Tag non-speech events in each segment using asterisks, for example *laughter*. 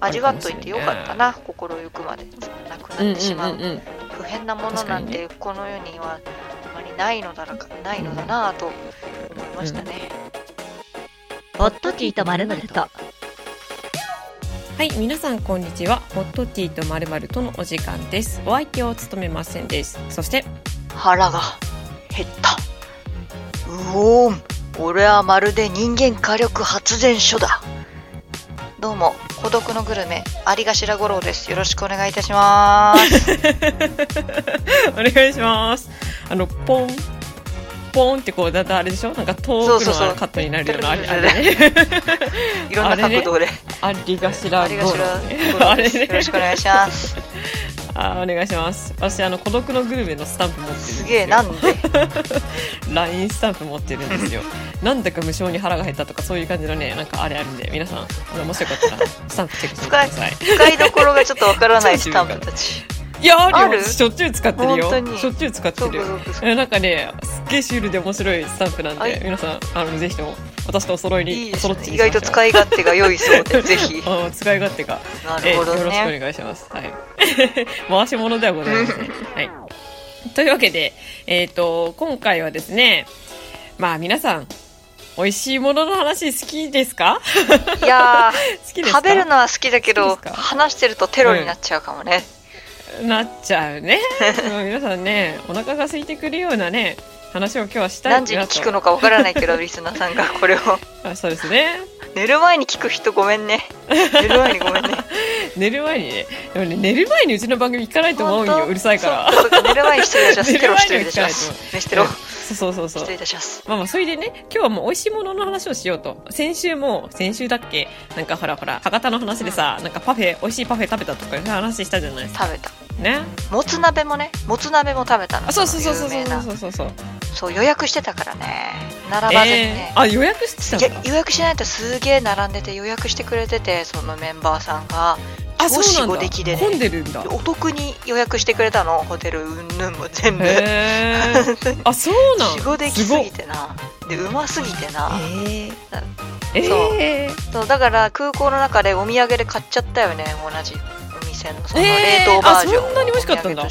味わっといてよかったな、心ゆくまで。なくなってしまう,、不変なものなんてこの世にはあまりないのだらかないのだなと思いましたね、ホットティーとまるまると。はい皆さんこんにちは。ホットティーとまるまるとのお時間です。お相手を務めませんです。そして腹が減った。うおーん。俺はまるで人間火力発電所だ。どうも孤独のグルメ有頭五郎です。よろしくお願いいたします。*laughs* お願いします。あのポンポンってこうだんだんあれでしょ？なんか遠くのカットになるようなあれね *laughs* いろんな角度で。ありがしら五郎あれね。よろしくお願いしますあお願いします。私あの孤独のグルメのスタンプ持ってるんですすげえなんで？*laughs* LINE スタンプ持ってるんですよ。*laughs* なんだか無性に腹が減ったとかそういう感じのねなんかあれあるんで皆さんあのもしよかったらスタンプチェックしてください。使いどころがちょっとわからない *laughs* スタンプたち。いやあるよ。しょっちゅう使ってるよ。しょっちゅう使ってるえなんかねすっげえシュールで面白いスタンプなんで皆さんあのぜひとも私とお揃いにいいです意外と使い勝手が良いそうで *laughs* ぜひあ使い勝手がなるほどえよろしくおね願いします。はい。*laughs* 回し物ではございません。*laughs* はい。というわけで、えっ、と、今回はですね、まあ皆さん、美味しいものの話好きですか？いや好きですか？ー食べるのは好きだけど話してるとテロになっちゃうかもね、なっちゃうね。うん皆さんね、お腹が空いてくるようなね、話を今日はしたい何時に聞くのかわからないけどリスナーさんがこれを。*laughs* あそうですね。寝る前に聞く人ごめんね。*laughs* 寝る前にごめんね。寝る前にね、でもね、寝る前にうちの番組行かないと思うんよ、うるさいから。寝る前に *laughs* 失礼いたします。寝る前に失礼しますそうそうそうそう。失礼。いたします。まあまあ、それでね、今日はもう美味しいものの話をしようと。先週も、先週だっけ？なんかほらほら、博多の話でさ、なんかパフェ、美味しいパフェ食べたとかいう話したじゃないですか。食べた。ね？もつ鍋もね？もつ鍋も食べたの？あ、そうそうそうそうそうそうそうそう。そう予約してたからね。並ばずにね、えー、あ、予約してたいやんだ。予約しないとすげえ並んでて予約してくれててそのメンバーさんが。あ、超しそうなんだ。ごできでね。混んでるんだ。お得に予約してくれたの。ホテルうんぬんも全部。*laughs* あ、そうなんしごできすぎてな。でうますぎてな。えなー、えー、そうだから空港の中でお土産で買っちゃったよね。同じお店の。そのえー。冷凍バージョンをあそんなに美味しかったんだ。うん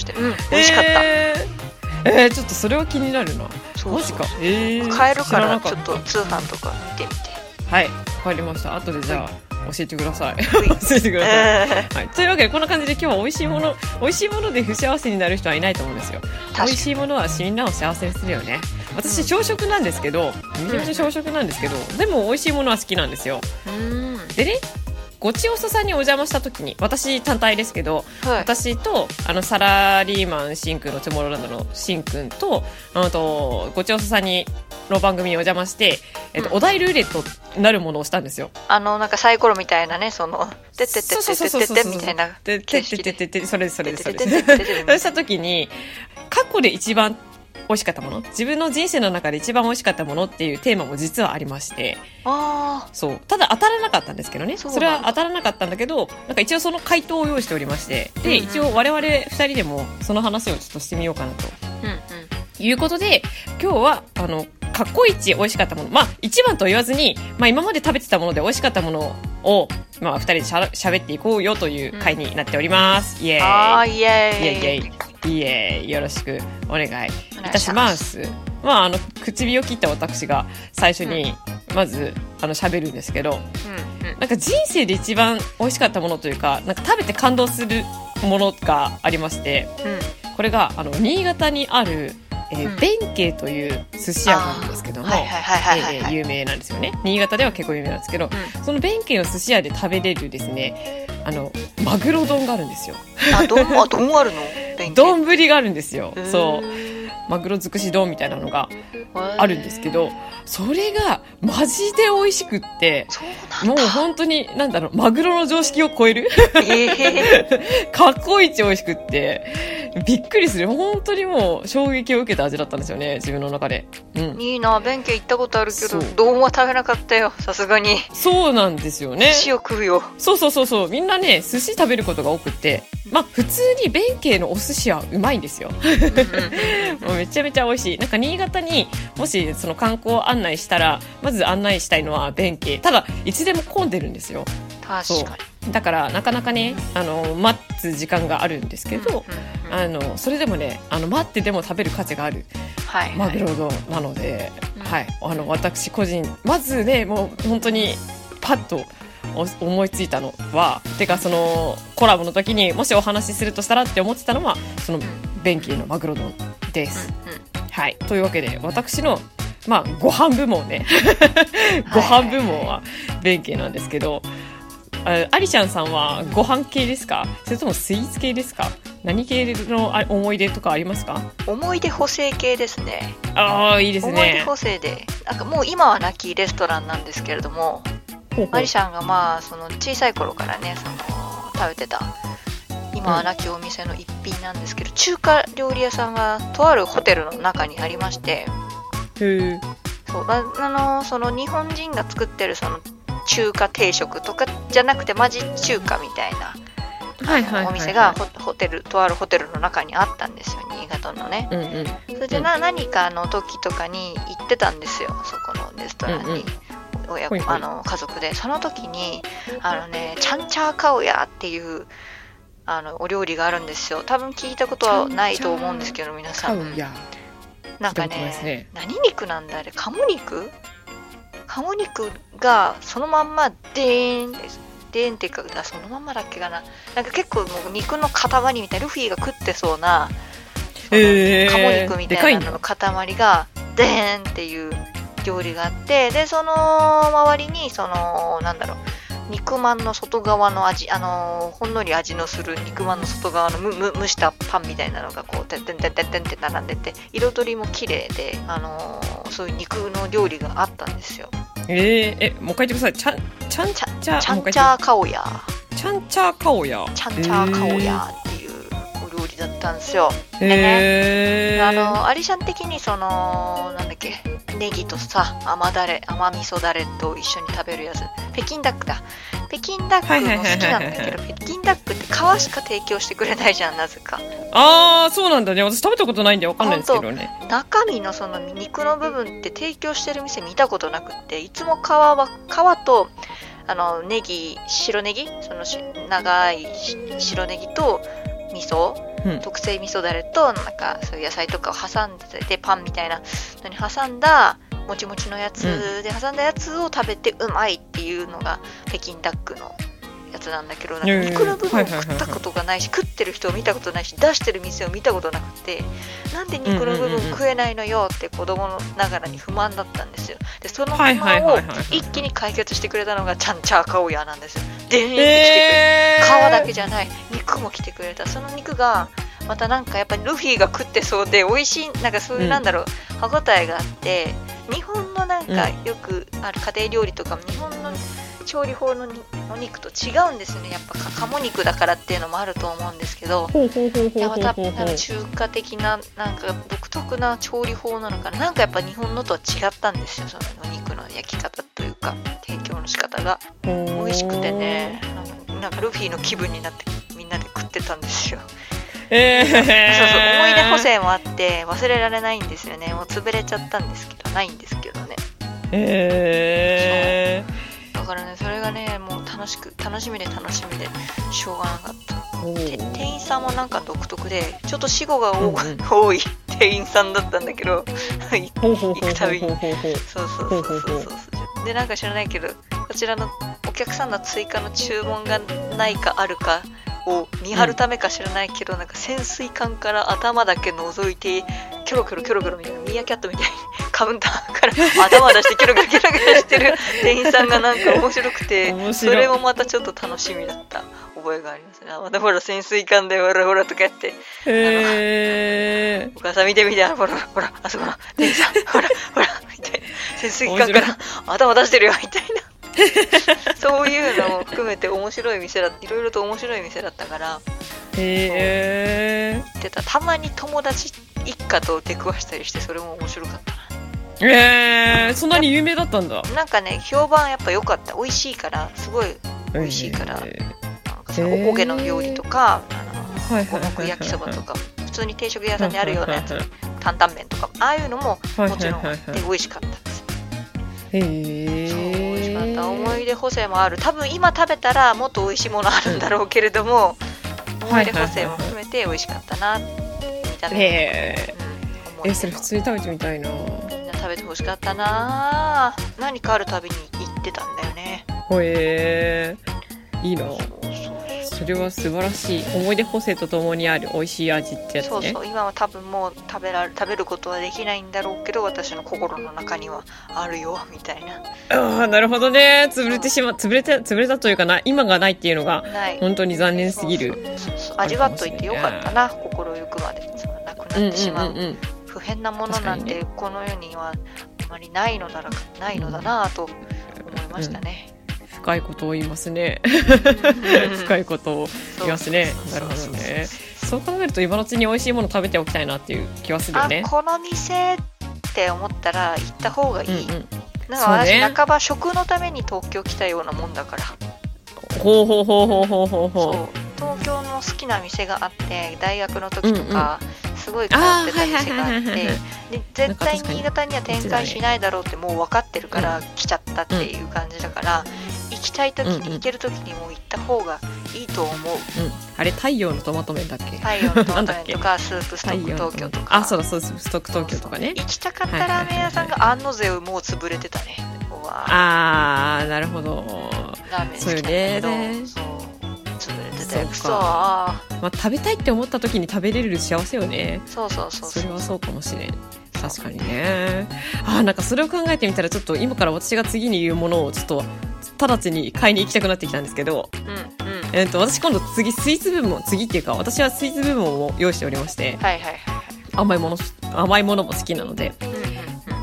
美味しかった、えー、えー、ちょっとそれは気になるな。そうそう。マジか。えー、買えるか知らちょっと通販とか見てみて。はい、わかりました。後でじゃあ、教えてください。い。教えてください。*laughs* えはい、というわけでこんな感じで今日は美味しいもの美味しいもので不幸せになる人はいないと思うんですよ。美味しいものはみんなを幸せにするよね。私朝食なんですけどめちゃめちゃ朝食なんですけど、でも美味しいものは好きなんですよ。うん。でねごちおそさんにお邪魔した時に私単体ですけどはい。私とあのサラリーマンしんくんのトゥモローランドのしんくんとあとごちおそさんにの番組にお邪魔して、えっとうん。お題ルーレットなるものをしたんですよ。あのなんかサイコロみたいなねその「てってってってってってって」みたいなで、てってってってって、それそれそれそうした時に、過去で一番美味しかったもの、自分の人生の中で一番美味しかったものっていうテーマも実はありまして、あそう。ただ当たらなかったんですけどね。それは当たらなかったんだけど、なんか一応その回答を用意しておりまして、で、うんうん一応我々二人でもその話をちょっとしてみようかなと。ーうんうんいうことで、今日は、あの、過去一美味しかったもの。まあ、一番と言わずに、まあ今まで食べてたもので美味しかったものを、まあ二人でしゃ喋っていこうよという回になっております。イエーイ。あーイエイエーイイイエイイエイよろしくお願いいたします。まあ、あの、唇を切った私が最初に、まず、あの、喋るんですけど、うんうん。なんか人生で一番美味しかったものというか、なんか食べて感動するものがありまして、うん。これが、あの、新潟にある、えーうん。弁慶という寿司屋なんですけども、有名なんですよね。新潟では結構有名なんですけど、うその弁慶の寿司屋で食べれるですね、あの、マグロ丼があるんですよ。んあ丼あ丼あるの？丼があるんですよ。そう。うマグロ尽くし丼みたいなのがあるんですけど、それがマジで美味しくって、もう本当に、なんだろう、マグロの常識を超える？ええ過去一美味しくって、びっくりする。本当にもう衝撃を受けた味だったんですよね、自分の中で。うん。いいな弁慶行ったことあるけど丼は食べなかったよさすがにそうなんですよね。寿司を食うよそうそうそうそう。みんなね、寿司食べることが多くって、まあ普通に弁慶のお寿司はうまいんですよ。うんうんうんもう *laughs* めちゃめちゃ美味しい。なんか新潟にもしその観光案内したら、まず案内したいのは弁慶。ただ、いつでも混んでるんですよ。確かに。だからなかなかねあの待つ時間があるんですけど、うんうんあのそれでもねあの待ってでも食べる価値がある。はいはい。マグロ丼なので、うん。はい、あの私個人まずねもう本当にパッとお思いついたのはてかそのコラボの時にもしお話しするとしたらって思ってたのはそのベンキーのマグロ丼です。うんうん。はい、というわけで私のまあご飯部門ね。*laughs* ご飯部門はベンキーなんですけど、あアリシャンさんはご飯系ですか？それともスイーツ系ですか？何系のあ思い出とかありますか？思い出補正系ですね。ああいいです思い出ね補正で。なんかもう今はなきレストランなんですけれどもほうほう。マリシャンがまあその小さい頃からねその食べてた今はなきお店の一品なんですけど、中華料理屋さんがとあるホテルの中にありましてそうああのその日本人が作ってるその中華定食とかじゃなくてマジ中華みたいなはいはいはいはい。お店がホホテルとあるホテルの中にあったんですよ新潟のね。うんうん。それでな、何かの時とかに行ってたんですよそこのレストランに、親ほいほい。あの家族で。その時にあのねチャンチャーカオヤっていうあのお料理があるんですよ。多分聞いたことはないと思うんですけど皆さん。なんかねね。何肉なんだあれ？鴨肉？鴨肉がそのまんまでーんですでーんっていうかあそのまんまだっけかな。なんか結構もう肉の塊みたいなルフィが食ってそうなそ鴨肉みたいなのでの塊がでーんっていう料理があってでその周りにそのなんだろう肉まんの外側の味あのほんのり味のする肉まんの外側のむむ蒸したパンみたいなのがこうてんてんてんてんてんって並んでて彩りも綺麗であのそういう肉の料理があったんですよ。えー、えもう一回言ってください。ちゃんちゃんちゃチャンチャーカオヤーちゃんちゃーカオヤチャンチャーカオヤっていうお料理だったんですよ。へー。あのアリシャン的にそのなんだっけネギとさ甘だれ甘味噌だれと一緒に食べるやつ。北京ダックだ。北京ダックも好きなんだけど北京ダックって皮しか提供してくれないじゃんなぜか。ああそうなんだね。私食べたことないんでわかんないんですけどね。中身のその肉の部分って提供してる店見たことなくっていつも皮は皮とあのネギ白ネギ？そのし長いし白ネギと味噌？うん。特製味噌だれとなんかそういう野菜とかを挟んでてパンみたいなのに挟んだもちもちのやつで挟んだやつを食べてうまいっていうのが北京ダックのやつなんだけどなんか肉の部分を食ったことがないし食ってる人を見たことないし出してる店を見たことなくてなんで肉の部分食えないのよって子供のながらに不満だったんですよ。でその不満を一気に解決してくれたのがチャンチャーカオヤなんですよ。でー。んって来てくれてえー、皮だけじゃない。肉も来てくれた。その肉がまたなんかやっぱりルフィが食ってそうで美味しいなんかそういううん。なんだろう、歯ごたえがあって日本のなんかうよくある家庭料理とかも日本の調理法のにお肉と違うんですね。やっぱか鴨肉だからっていうのもあると思うんですけど。たほうほうなんか中華的ななんか独特な調理法なのかななんかやっぱ日本のとは違ったんですよそのお肉の焼き方というか提供の仕方が美味しくてねなんかなんかルフィの気分になってみんなで食ってたんですよえー、そうそう思い出補正もあって忘れられないんですよねもう潰れちゃったんですけどないんですけどねえだからねそれがねもう楽しく楽しみで楽しみでしょうがなかった。店員さんもなんか独特でちょっと死後が多,、うんうん。*laughs* 多い店員さんだったんだけど行くたびに。そうそうそうそうそう。そう。でなんか知らないけどこちらのお客さんの追加の注文がないかあるかを見張るためか知らないけど、なんか潜水艦から頭だけ覗いてキョロキョロキョロキョロみたいなミーアキャットみたいに *laughs* カウンターから頭出してキョロキョロキョロキョロしてる *laughs* 店員さんがなんか面白くてそれもまたちょっと楽しみだった。覚えがありますね。あまたほら潜水艦でほらほらとかやって。へお母さん見て見て、ほら、ほら、あそこの店員さん、ほら、ほら、みたいな。潜水艦から頭出してるよ、みたいな。*laughs* そういうのも含めて面白い店だ、いろいろと面白い店だったから、ーへ行ってた。たまに友達一家と出くわしたりして、それも面白かったーえー、そんなに有名だったんだな。なんかね、評判やっぱ良かった。美味しいから、すごい、美味しいからえなんかおこげの料理とか、あの、ーはいはいはいはい五目焼きそばとか、普通に定食屋さんにあるようなやつはい、担々麺とか、ああいうのもはいもちろん美味しかったです。へそう美味しかっかった思い出補正もある。多分今食べたらもっと美味しいものあるんだろうけれども、思い出補正も含めて美味しかったな見た目もへうん。ええそれ普通に食べてみたいな。みんな食べてほしかったな。何かあるたびに行ってたんだよね。ほえー、いいなそれは素晴らしい。思い出補正とともにある美味しい味ってやつね。そうそう今は多分もう食べられ食べることはできないんだろうけど私の心の中にはあるよみたいな。ああなるほどね。潰れてしま潰れて潰れたというかな今がないっていうのが本当に残念すぎる。味わっといてよかったな心ゆくまで。そのなくうんうなってしまう,、んうん不変なものなんてこの世にはあまりないのだらないのだなぁと思いましたね、深いことを言いますね。うん。深いことを言いますね。そうなるほどね。そう。考えると今のうちに美味しいもの食べておきたいなっていう気はするよあねこの店って思ったら行った方がいい、うんうん。なんか私、ね半ば食のために東京来たようなもんだから。ほうほうほうほうほうほうそうほ東京の好きな店があって大学の時とか、すごい通ってた店があってで絶対新潟には展開しないだろうってもう分かってるから来ちゃったっていう感じだから、行きたい時うんうんに行ける時にもう行った方がいいと思う、う、うん、あれ太陽のトマト麺だっけ？太陽のトマト麺とか *laughs* スープストック東京とか。あそうだそうストック東京とかね。行きたかったラーメン屋さんが安野瀬をもう潰れてたね。あーなるほど。ラーメン好きだけど。そう潰れてたそうまあ、食べたいって思った時に食べれる幸せよね。そうそうそう。それはそうかもしれん確かにね。あーなんかそれを考えてみたらちょっと今から私が次に言うものをちょっと直ちに買いに行きたくなってきたんですけど、うんうん。えっと私今度次スイーツ部門次っていうか私はスイーツ部門を用意しておりまして。はいはいはい甘いもの甘いものも好きなので。うんうんうん。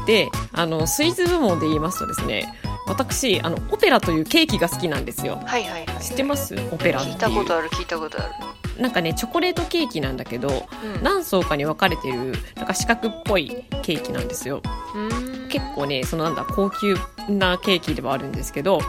であのスイーツ部門で言いますとですね私あのオペラというケーキが好きなんですよ。はいはいはい。知ってます？オペラってい聞いうたことある聞いたことあるなんかねチョコレートケーキなんだけどうん。何層かに分かれてるなんか四角っぽいケーキなんですよ。うん。結構ねそのなんだ高級なケーキではあるんですけど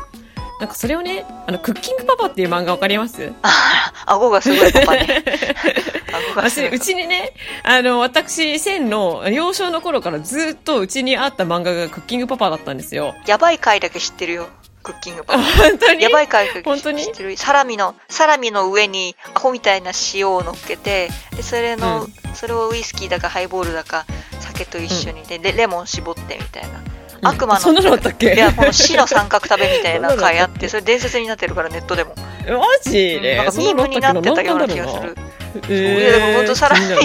なんかそれをねあのクッキングパパっていう漫画わかります？あ顎がすごいパパね。*laughs* 顎がすごい。う私ちにねあの私千の幼少の頃からずっとうちにあった漫画がクッキングパパだったんですよ。やばい回だけ知ってるよクッキング。パパ本当に？やばい回だけ本当に？知ってる。サラミのサラミの上にアホみたいな塩を乗っけてでそれの、うそれをウイスキーだかハイボールだか酒と一緒にででレモン絞ってみたいな。うん。悪魔のそんなのあったっけ？いやこの死の三角食べみたいな *laughs* 回あってそれ伝説になってるからネットでも、マジで、なんかミームになってたような気がするいやでも本当サラミの。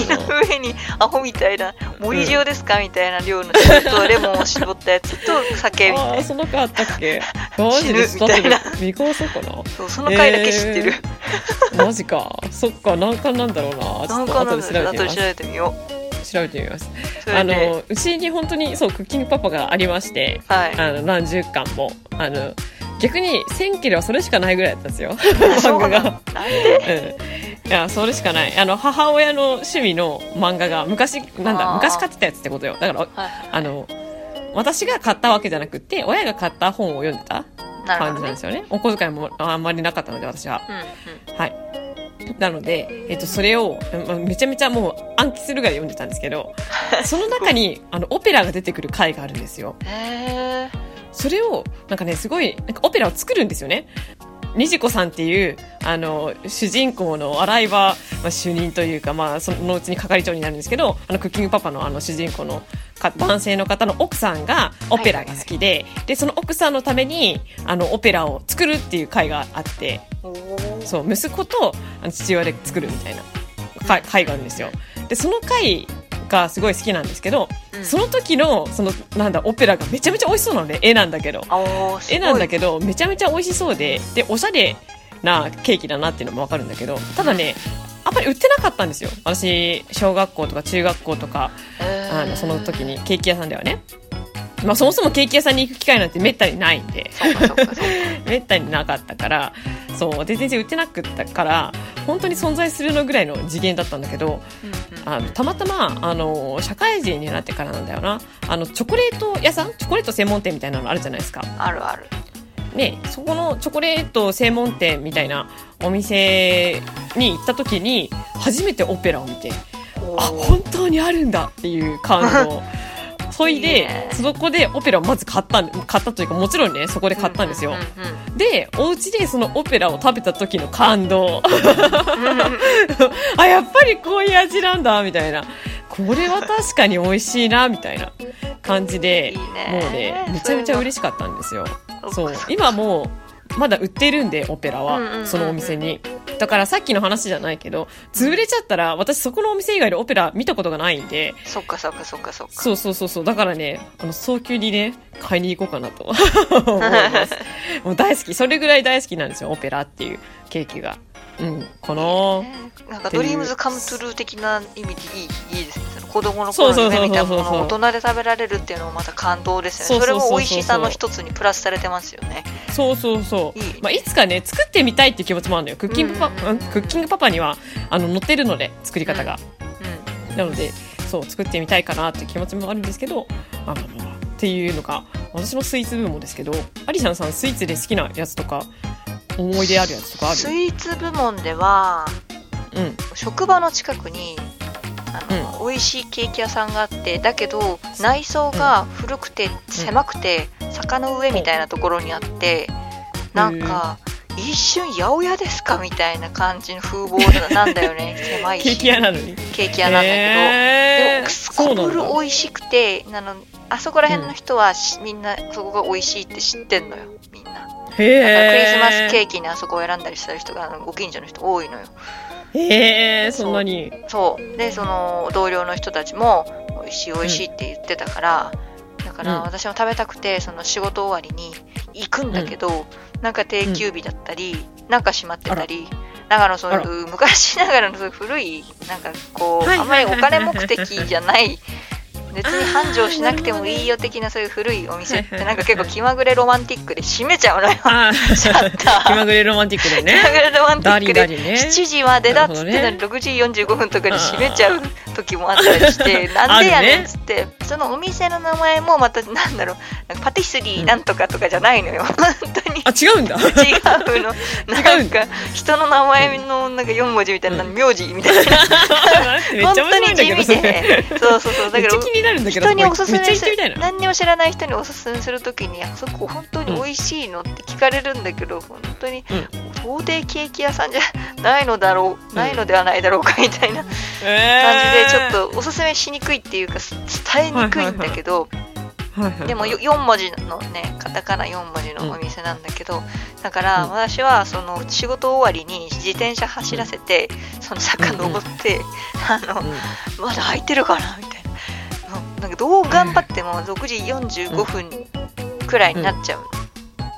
上にアホみたいな。森塩ですかみたいな量の。塩とレモンを絞ったやつと酒みたいな。ああその回あったっけ？*laughs* マジでみたいな。見返そうかなそうその回だけ知ってる、マジか。そっか何巻なんだろうな。*laughs* ちょっとなんかなん後で調べてみます。べてみよ調べてみます。あで、のうちに本当にそうクッキングパパがありましてはい。あの何十巻もあの逆に1000キロはそれしかないぐらいだったんですよ。*laughs* 漫画が。うん。いやそれしかない。あの母親の趣味の漫画が昔なんだ昔買ってたやつってことよ。だからはいあの私が買ったわけじゃなくて親が買った本を読んでた感じなんですよね。お小遣いもあんまりなかったので私は。うんうん。はい。なので、えっと、それを、まあめちゃめちゃもう暗記するぐらい読んでたんですけど *laughs* その中にあのオペラが出てくる回があるんですよ。へえそれをなんかねすごいなんかオペラを作るんですよね。にじこさんっていうあの主人公の洗い場、まあ、主任というか、まあ、そのうちに係長になるんですけどあのクッキングパパのあの主人公のか男性の方の奥さんがオペラが好きで,、でその奥さんのためにあのオペラを作るっていう会があってそう息子と父親で作るみたいな会会があるんですよ。でその会がすごい好きなんですけど、うん。その時のそのなんだオペラがめちゃめちゃ美味しそうなので絵なんだけど。絵なんだけどめちゃめちゃ美味しそうで。でおしゃれなケーキだなっていうのもわかるんだけどただねあんまり売ってなかったんですよ。私小学校とか中学校とかあのその時にケーキ屋さんではねまあそもそもケーキ屋さんに行く機会なんてめったにないんで。めったになかったから。そう。で全然売ってなくったから本当に存在するのぐらいの次元だったんだけどうんうん。あのたまたまあの社会人になってからなんだよな。あのチョコレート屋さん？チョコレート専門店みたいなのあるじゃないですか。あるある。ね、そこのチョコレート専門店みたいなお店に行った時に初めてオペラを見てあ本当にあるんだっていう感動 *laughs* そいでねそこでオペラをまず買ったん買ったというかもちろんねそこで買ったんですよ、でお家でそのオペラを食べた時の感動。*laughs* あやっぱりこういう味なんだみたいな。これは確かに美味しいなみたいな感じで *laughs* いいね。もうねめちゃめちゃ嬉しかったんですよ。うんそう。今もうまだ売ってるんでオペラは、そのお店に。だからさっきの話じゃないけど潰れちゃったら私そこのお店以外でオペラ見たことがないんで。そっかそっかそっかそっか。そうそうそうそう。だからねあの早急にね買いに行こうかなと。*laughs* 思います。もう大好き。それぐらい大好きなんですよオペラっていうケーキがうん。このなんかドリームズカムトゥルー的な意味でいいいいですね。子供の頃に夢見たものを大人で食べられるっていうのもまた感動ですよね。それも美味しさの一つにプラスされてますよね。そうそうそういい。まあ、いつかね作ってみたいっていう気持ちもあるのよ。クッキングパ,、うん。うんクッキングパパにはあの載ってるので作り方が、うなのでそう作ってみたいかなっていう気持ちもあるんですけど、まあまあまあまあっていうのが私のスイーツ部門ですけどアリシャンさんスイーツで好きなやつとか思い出あるやつとかある？んスイーツ部門ではうん。職場の近くにあの、美味しいケーキ屋さんがあってだけど内装が古くて狭くて、坂の上みたいなところにあって、なんか一瞬八百屋ですかみたいな感じの風貌 *laughs* なんだよね狭いし。ケーキ屋なのに。ケーキ屋なんだけど、へーでもすこぶる美味しくてあのあそこら辺の人はし、みんなそこが美味しいって知ってんのよみんなだからクへリスマスケーーキにあそこを選んだりしてる人がご近所の人多いのよ。へーそんなに。そう。でその同僚の人たちも美味しい美味しいって言ってたから、だからうん。私も食べたくてその仕事終わりに行くんだけど、なんか定休日だったり、なんか閉まってたりなんかあのそういう昔ながらのそういう古いなんかこう、はい。あんまりお金目的じゃない別に繁盛しなくてもいいよ的なそういう古いお店ってなんか結構気まぐれロマンティックで閉めちゃうのよ。あシャ *laughs* ッター。気まぐれロマンティックで気まぐねれロマンティックでダリね。7時までだっつってなるのに6時45分とかに閉めちゃう時もあったりして *laughs* なんでやねんっつってそのお店の名前もまたなんだろうなんかパティスリーなんとかとかじゃないのよ。*laughs* 本当に。あ違うんだ。違うの。*laughs* なんか人の名前のなんか4文字みたいな、名字みたいな。本当に地味で。そうそうそう。だから人におすすめする何にも知らない人におすすめするときにあそこ本当に美味しいのって聞かれるんだけど本当にうん到底ケーキ屋さんじゃないのだろう、ないのではないだろうかみたいな感じでえちょっとおすすめしにくいっていうか伝えにくいんだけど、でもよ4文字のねカタカナ4文字のお店なんだけど、だから私はその仕事終わりに自転車走らせて、その坂登って、あのまだ空いてるかなみたいな。うんなんかどう頑張っても6時45分くらいになっちゃう、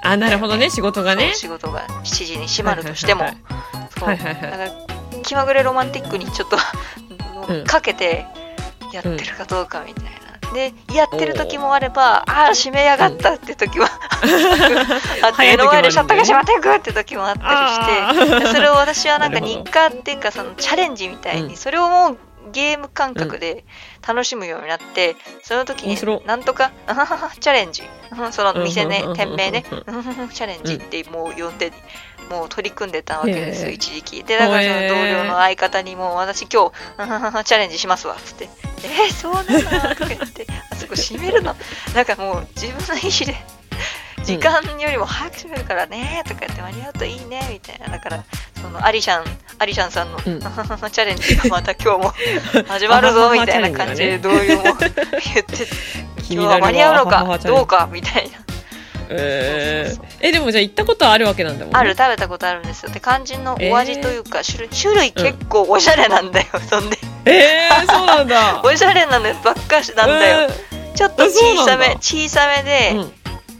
あなるほどね仕事がね。仕事が7時に閉まるとしても、はいはい気まぐれロマンティックにちょっとうんかけてやってるかどうかみたいな。でやってる時もあればああ閉めやがったって時は、*laughs* あって目の前でシャッターが閉まっていくって時もあったりしてそれを私はなんか日課っていうかそのチャレンジみたいに、うん。それをもうゲーム感覚で楽しむようになって、その時になんとかチャレンジ。うんその店ねうん店名ねチャレンジってもう呼んでもう取り組んでたわけですよ一時期。でだからその同僚の相方にも私今日チャレンジしますわっつって「えー、そうなの?」とか言って。*laughs* あそこ閉めるの？なんかもう自分の意思で時間よりも早く閉めるからねとか言って間に合うといいねみたいな。だからそのアリシャンアリシャンさんの、うん。チャレンジがまた今日も *laughs* 始まるぞみたいな感じで同僚も言って今日は間に合うのかどうかみたいなえー。えでもじゃあ行ったことあるわけなんだもんね。ある食べたことあるんですよ。で肝心のお味というか、種類種類結構おしゃれなんだよ、そんで。えー、そうなんだ。*laughs* おしゃれなのばっかしなんだよ、ちょっと小さめ小さめで、うん。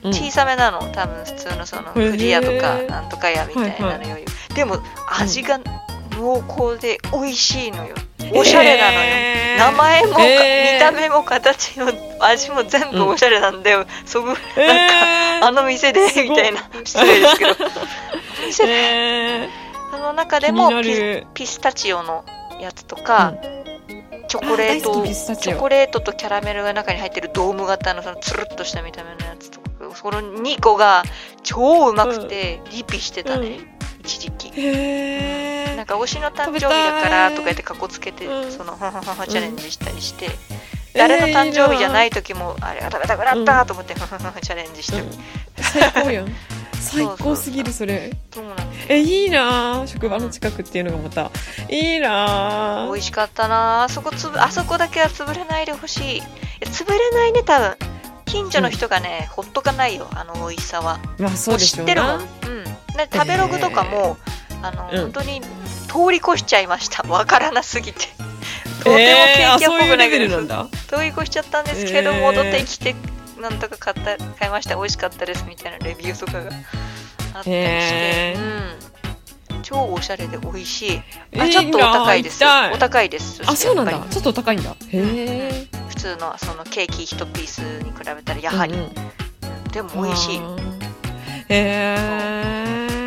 うん。小さめなの。多分普通のそのへー。フジヤとかなんとか屋みたいなのより、でも味が濃厚で美味しいのよ。おしゃれなのよ、えー。名前も、えー。見た目も形も味も全部おしゃれなんだよ、そぐえー。あの店でみたいな。失礼ですけど。お店。でえその中でもピスタチオのやつとか、チョコレートチョコレートとキャラメルが中に入ってるドーム型のそのつるっとした見た目のやつとかその2個が超うまくてリピしてたね、一時期。へーなんか推しの誕生日だからとか言ってかこつけて、うん。そのチャレンジしたりして、誰の誕生日じゃない時もあれが食べたくなったと思って、チャレンジしてる、最高やん。*laughs* 最高すぎるそれそうえいいなあ職場の近くっていうのがまた。いいなあ美味しかったなあそこつぶあそこだけは潰れないでほしい。潰れないね多分。近所の人がね、ほっとかないよあの美味しさは。まあそうでしょうな。知ってるもん、うん、で食べログとかも、あの、うん。本当に通り越しちゃいました。わからなすぎて。とてもケーキっぽくないけどベルなんだ。通り越しちゃったんですけど、えー戻ってきてなんとか買った買いました。美味しかったですみたいなレビューとかがあったりして、へうん、超おしゃれで美味しい。えーあちょっとお高いです。お高いです。あそうなんだ。ちょっとお高いんだ。へえ普通のそのケーキ1ピースに比べたらやはり、うんうん。でも美味しい。へ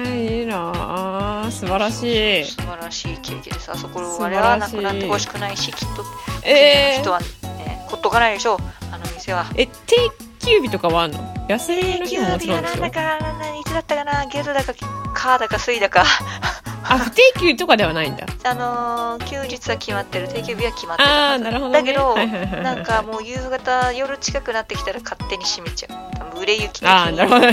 えいいなあ素晴らしい。素晴らしいケーキです。あそこあれはなくなってほしくないしきっとえ人は、ね、ほっとかないでしょうあの店は。え定休日とかはあんの？休みの日ももちろんでしょなんだかないつだったかな月だか火だか水だか。あ不定休とかではないんだ。*laughs* あのー休日は決まってる定休日は決まってる。ああなるほど、ね、だけど、はいはいはいはい。なんかもう夕方夜近くなってきたら勝手に閉めちゃう売れ行きああなるほど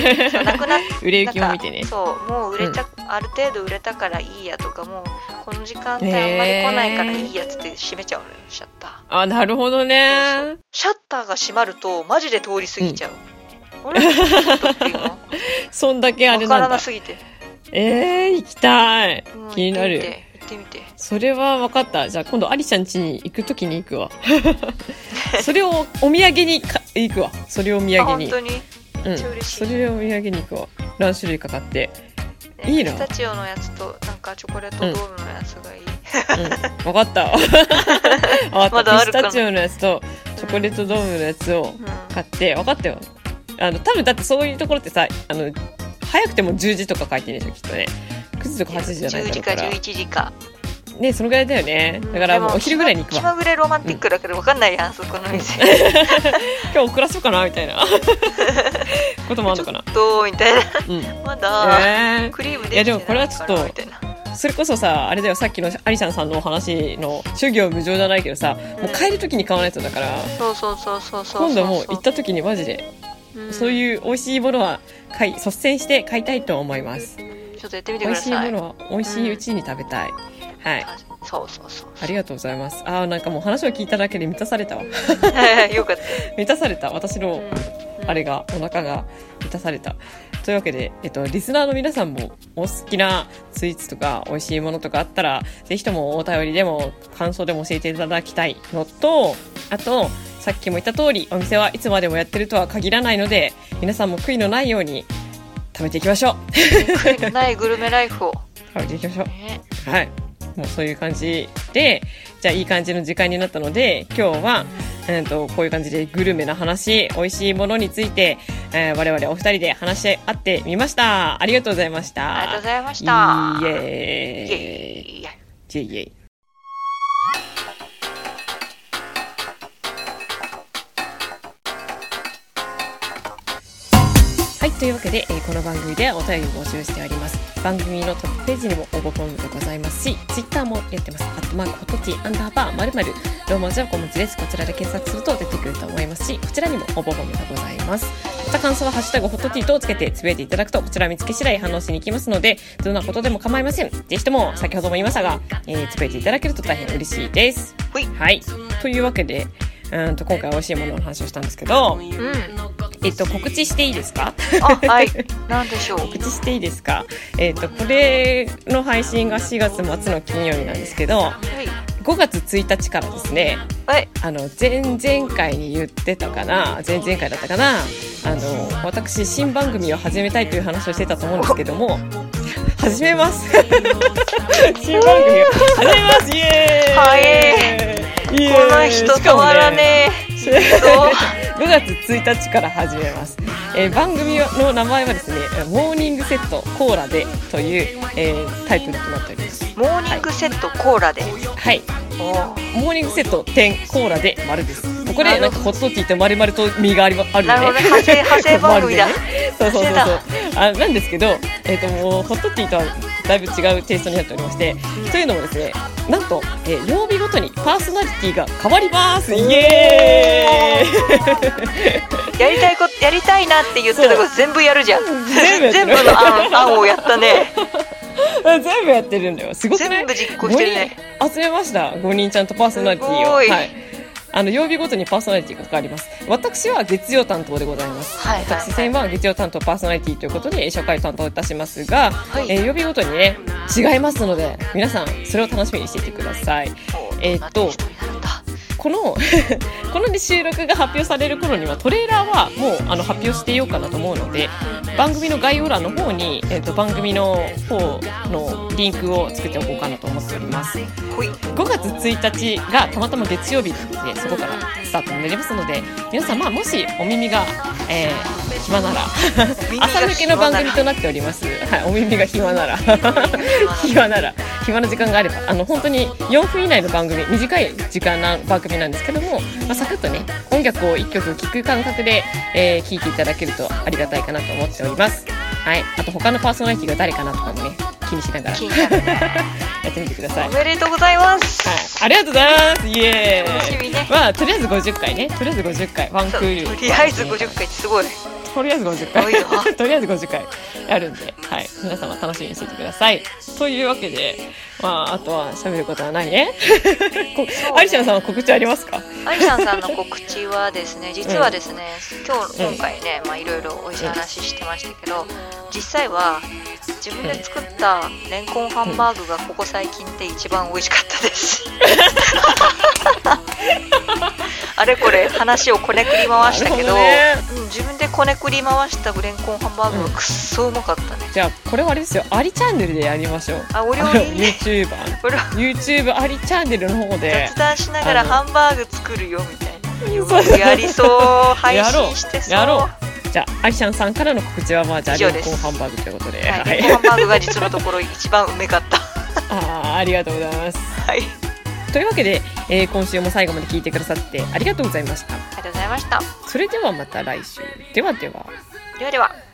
なくなっ売れ行きも見てね。そうもう売れた、ある程度売れたからいいやとかもうこの時間帯あんまり来ないからいいやつって閉めちゃうのよシャッター。あなるほどね。シャッターが閉まるとマジで通り過ぎちゃう、うの *laughs* そんだけあれなんだ。なすぎて、えー、行きたい。うん気になる。行ってみてそれは分かった。じゃあ今度アリちゃん家に行く時に行くわ。*laughs* それをお土産にか行くわ。それをお土あ産に。本当に？うん。ちゃ嬉しい。それをお土産に行くわ何種類か買って。いいな。ピスタチオのやつとなんかチョコレートドームのやつがいい、うん、分かった。*laughs* 分かまったピスタチオのやつとチョコレートドームのやつをうん買って分かったよ。あの多分だってそういうところってさあの早くても10時とか書いてるでしょきっとね。9時とか8時じゃない10時かだろうから11時かねそのぐらいだよね。だからもうお昼ぐらいに行く気わまぐれロマンティックだけど分かんないやん、そこの店今日遅らそうかなみたいな。こともあるのかな。どうみたいな。うん。まだ、えクリームできていやでもこれはちょっとみたいな。ー、それこそさあれだよさっきのアリちゃんさんのお話の諸行無常じゃないけどさもう帰る時に買わないとだからそうそうそうそうそう今度もう行った時にマジでそうういう美味しいものは買い率先して買いたいと思います。ん。ちょっとやってみて美味しい。くださいものは美味しいうちに食べたい、はい。そうそうそう。ありがとうございます。あーなんかもう話を聞いただけで満たされたわ。よかった。*laughs* 満たされた。私のうん。あれがお腹が満たされた。というわけで、えっと、リスナーの皆さんもお好きなスイーツとか美味しいものとかあったらぜひともお便りでも感想でも教えていただきたいのとあとさっきも言った通りお店はいつまでもやってるとは限らないので皆さんも悔いのないように食べていきましょう。悔いのないグルメライフを、*laughs* 食べていきましょう。ね、はい。もうそういう感じで、じゃあいい感じの時間になったので、今日は、えー、とこういう感じでグルメな話、美味しいものについて、えー我々お二人で話し合ってみました。ありがとうございました。ありがとうございましたイエーイ。イエイイエイというわけで、えーこの番組ではお便りを募集しております。番組のトップページにも応募フォームがございますし、ツイッターもやってます。アットマークホットティーアンダーバーまるまるローマ字は小文字です。こちらで検索すると出てくると思いますし、こちらにも応募フォームがございます。また感想はハッシュタグホットティーとをつけてつぶやいていただくと、こちら見つけ次第反応しに行きますので、どんなことでも構いません。ぜひとも、先ほども言いましたが、えーつぶやいていただけると大変嬉しいです。はい。というわけで、うーんと今回美味しいものの話をしたんですけど、うんえっと、告知していいですか？あはい。なんでしょう？告知していいですか？えっ、と、これの配信が4月末の金曜日なんですけど、はい。5月1日からですね、はい。あの、前々回に言ってたかな、前々回だったかな、あの、私、新番組を始めたいという話をしてたと思うんですけども、*laughs* 始めます。*laughs* 新番組を始めます。イエーイ。イエーイ。この人止まらねえしかもね5月1日から始めます、えー番組の名前はですね「モーニングセットコーラで」という、えータイトルとなっております。モーニングセットコーラで、はい。モーニングセット点コーラで丸です。ここでなんかホットティーって丸々と実がありあるよね派生派生番組だ。*laughs* ね。そうそうそうそう。*laughs* あなんですけど、えっともうホットティーとはだいぶ違うテイストになっておりましてというのもですねなんと、えー曜日ごとにパーソナリティが変わります。イエーイ。*laughs* やりたいことやりたいなって言ってたこと全部やるじゃん。全部やってる。全部の案案をやったね。*laughs* 全部やってるんだよ。すごくない？全部実行してるね。5人集めました。5人ちゃんとパーソナリティを。すごい。はいあの曜日ごとにパーソナリティが変わります。私は月曜担当でございます、はい。はいはい私専は月曜担当パーソナリティということで初回担当いたしますが、はい。えー曜日ごとにね違いますので皆さんそれを楽しみにしていてください。えーっとこのこの、*laughs* ね、収録が発表される頃にはトレーラーはもうあの発表していようかなと思うので番組の概要欄の方に、えー、と番組の方のリンクを作っておこうかなと思っております。ほい。5月1日がたまたま月曜日でそこからスタートになりますので皆さん、まあ、もしお耳が、えー暇なら。朝向けの番組となっております、はい、お耳が暇なら。*laughs* 暇なら暇な時間があればあの本当に4分以内の番組短い時間な番組なんですけども、まあ、サクッとね音楽を1曲聴く感覚で、えー聴いていただけるとありがたいかなと思っております。はい。あと他のパーソナリティが誰かなとかもね気にしながらやってみてください。おめでとうございます。はい、ありがとうございます。イエーイ。楽しみね。まあとりあえず50回ね。とりあえず50回。ワンクール。とりあえず50回ってすごいとりあえず50多いな回 *laughs* とりあえず50回やるんで、はい、皆様楽しみにしていてください。というわけでまああとは喋ることはないね。こアリシャンさんは告知ありますか？アリシャンさんの告知はですね実はですね、今日今回ね、まあいろいろ美味しい話してましたけど実際は自分で作ったレンコンハンバーグがここ最近で一番美味しかったです。*laughs* あれこれ話をこねくり回したけどなるうん、自分でこねくり回したレンコンハンバーグがくっそうまかったね、じゃあこれはあれですよ。アリチャンネルでやりましょう。あお料理。ね YouTuber YouTube アリチャンネルの方で。雑談しながらハンバーグ作るよみたいな。やりそう。配信してそう。う。やろう。じゃあアリシャンさんからの告知はまあじゃあレンコンハンバーグということで。はい、コンハンバーグが実のところ一番うめかった。*laughs* あーありがとうございます。はい、というわけで、えー今週も最後まで聞いてくださってありがとうございました。ありがとうございました。それではまた来週。ではでは。ではでは。